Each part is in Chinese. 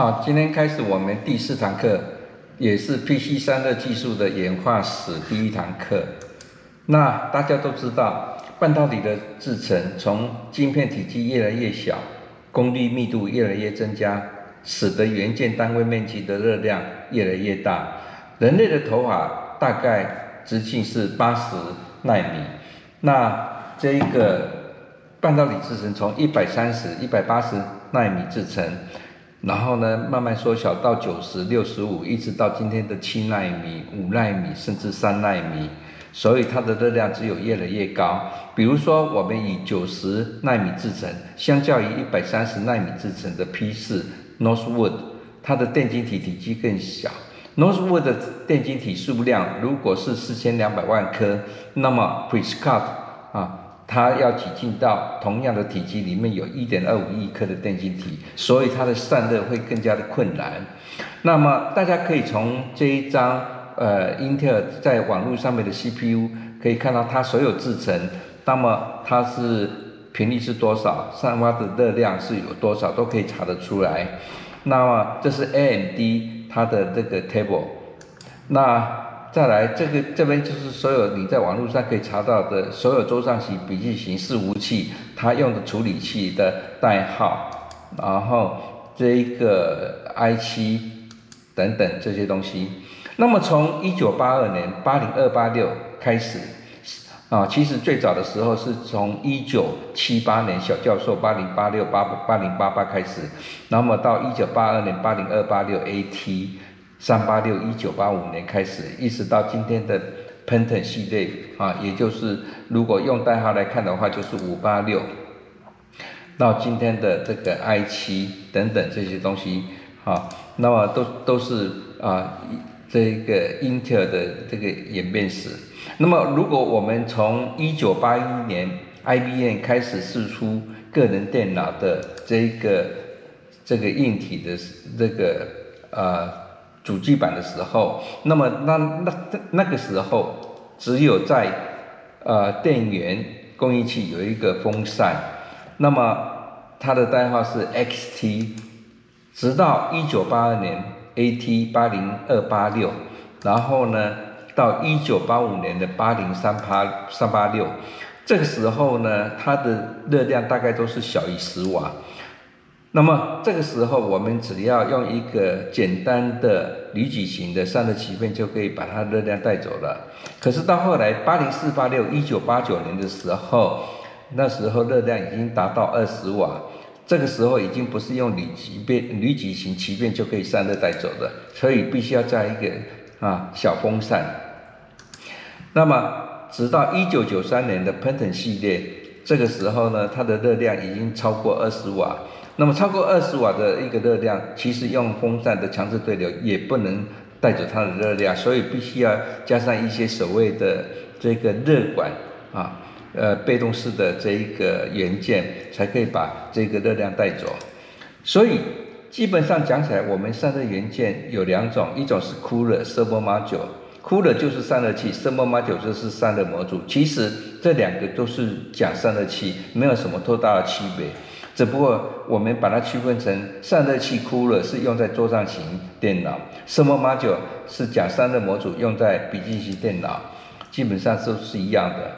好，今天开始我们第四堂课，也是 PC 散热技术的演化史第一堂课。那大家都知道，半导体的制成从晶片体积越来越小，功率密度越来越增加，使得元件单位面积的热量越来越大。人类的头发大概直径是八十纳米，那这一个半导体制成从一百三十、一百八十纳米制成。然后呢，慢慢缩小到九十六十五，一直到今天的七纳米、五纳米，甚至三纳米，所以它的热量只有越来越高。比如说，我们以九十纳米制成，相较于一百三十纳米制成的 P 四 Northwood，它的电晶体体积更小。Northwood 的电晶体数量如果是四千两百万颗，那么 Prescott 啊。它要挤进到同样的体积里面，有一点二五亿颗的电晶体，所以它的散热会更加的困难。那么大家可以从这一张呃英特尔在网络上面的 CPU 可以看到它所有制程，那么它是频率是多少，散发的热量是有多少，都可以查得出来。那么这是 AMD 它的这个 table，那。再来，这个这边就是所有你在网络上可以查到的所有桌上型、笔记型伺服器，它用的处理器的代号，然后这一个 i 七等等这些东西。那么从一九八二年八零二八六开始，啊，其实最早的时候是从一九七八年小教授八零八六八八零八八开始，那么到一九八二年八零二八六 AT。三八六一九八五年开始，一直到今天的 Pentium 系列啊，也就是如果用代号来看的话，就是五八六。到今天的这个 i 七等等这些东西啊，那么都都是啊这个英特尔的这个演变史。那么如果我们从一九八一年 IBM 开始试出个人电脑的这个这个硬体的这个呃。主机板的时候，那么那那那个时候，只有在呃电源供应器有一个风扇，那么它的代号是 XT，直到一九八二年 AT 八零二八六，然后呢到一九八五年的八零三八三八六，这个时候呢它的热量大概都是小于十瓦。那么这个时候，我们只要用一个简单的铝矩形的散热鳍片，就可以把它热量带走了。可是到后来，八零四八六一九八九年的时候，那时候热量已经达到二十瓦，这个时候已经不是用铝鳍片、铝矩形鳍片就可以散热带走的，所以必须要加一个啊小风扇。那么直到一九九三年的 Pentium 系列，这个时候呢，它的热量已经超过二十瓦。那么超过二十瓦的一个热量，其实用风扇的强制对流也不能带走它的热量，所以必须要加上一些所谓的这个热管啊，呃，被动式的这一个元件，才可以把这个热量带走。所以基本上讲起来，我们散热元件有两种，一种是 cooler servo module，cooler 就是散热器，servo module 就是散热模组。其实这两个都是讲散热器，没有什么多大的区别。只不过我们把它区分成散热器哭了是用在桌上型电脑，什么 module 是讲散热模组用在笔记型电脑，基本上都是一样的。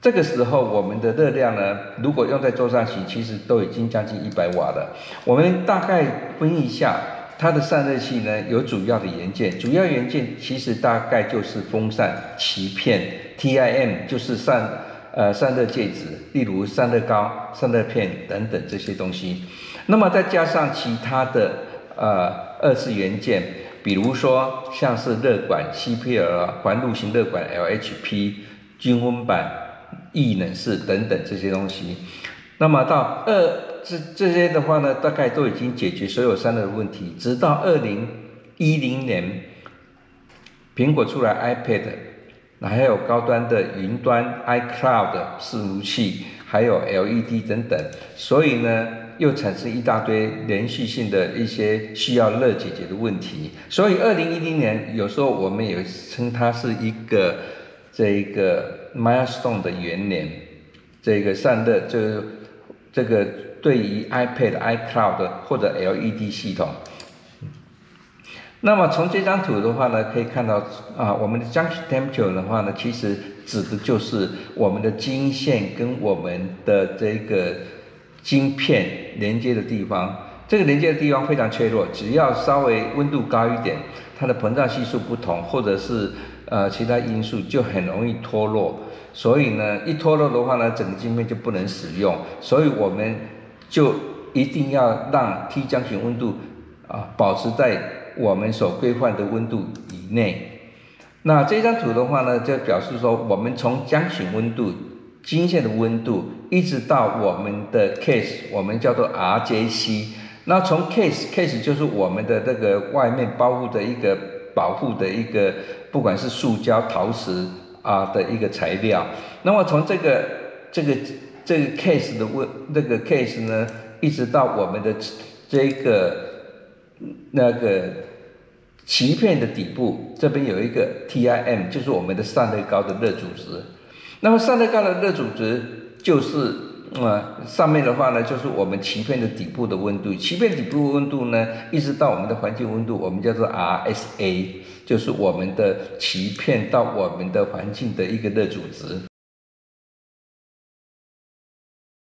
这个时候我们的热量呢，如果用在桌上型，其实都已经将近一百瓦了。我们大概分一下它的散热器呢，有主要的元件，主要元件其实大概就是风扇、鳍片、TIM，就是散。呃，散热介质，例如散热膏、散热片等等这些东西，那么再加上其他的呃二次元件，比如说像是热管 CPL、环路型热管 LHP、均温板、异冷式等等这些东西，那么到二这这些的话呢，大概都已经解决所有散热的问题，直到二零一零年，苹果出来 iPad。那还有高端的云端 iCloud 伺服器，还有 LED 等等，所以呢，又产生一大堆连续性的一些需要热解决的问题。所以，二零一零年有时候我们也称它是一个这一个 milestone 的元年，这个散热，这这个对于 iPad、iCloud 或者 LED 系统。那么从这张图的话呢，可以看到啊，我们的 junction temperature 的话呢，其实指的就是我们的晶线跟我们的这个晶片连接的地方。这个连接的地方非常脆弱，只要稍微温度高一点，它的膨胀系数不同，或者是呃其他因素，就很容易脱落。所以呢，一脱落的话呢，整个晶片就不能使用。所以我们就一定要让 T 浆型温度啊保持在。我们所规范的温度以内，那这张图的话呢，就表示说，我们从浆型温度、经线的温度，一直到我们的 case，我们叫做 RJC。那从 case，case 就是我们的这个外面包覆的一个保护的一个，不管是塑胶、陶瓷啊的一个材料。那么从这个这个这个 case 的温，那个 case 呢，一直到我们的这个那个。鳍片的底部这边有一个 TIM，就是我们的散热膏的热阻值。那么散热膏的热阻值就是，呃，上面的话呢，就是我们鳍片的底部的温度。鳍片底部温度呢，一直到我们的环境温度，我们叫做 RSA，就是我们的鳍片到我们的环境的一个热阻值。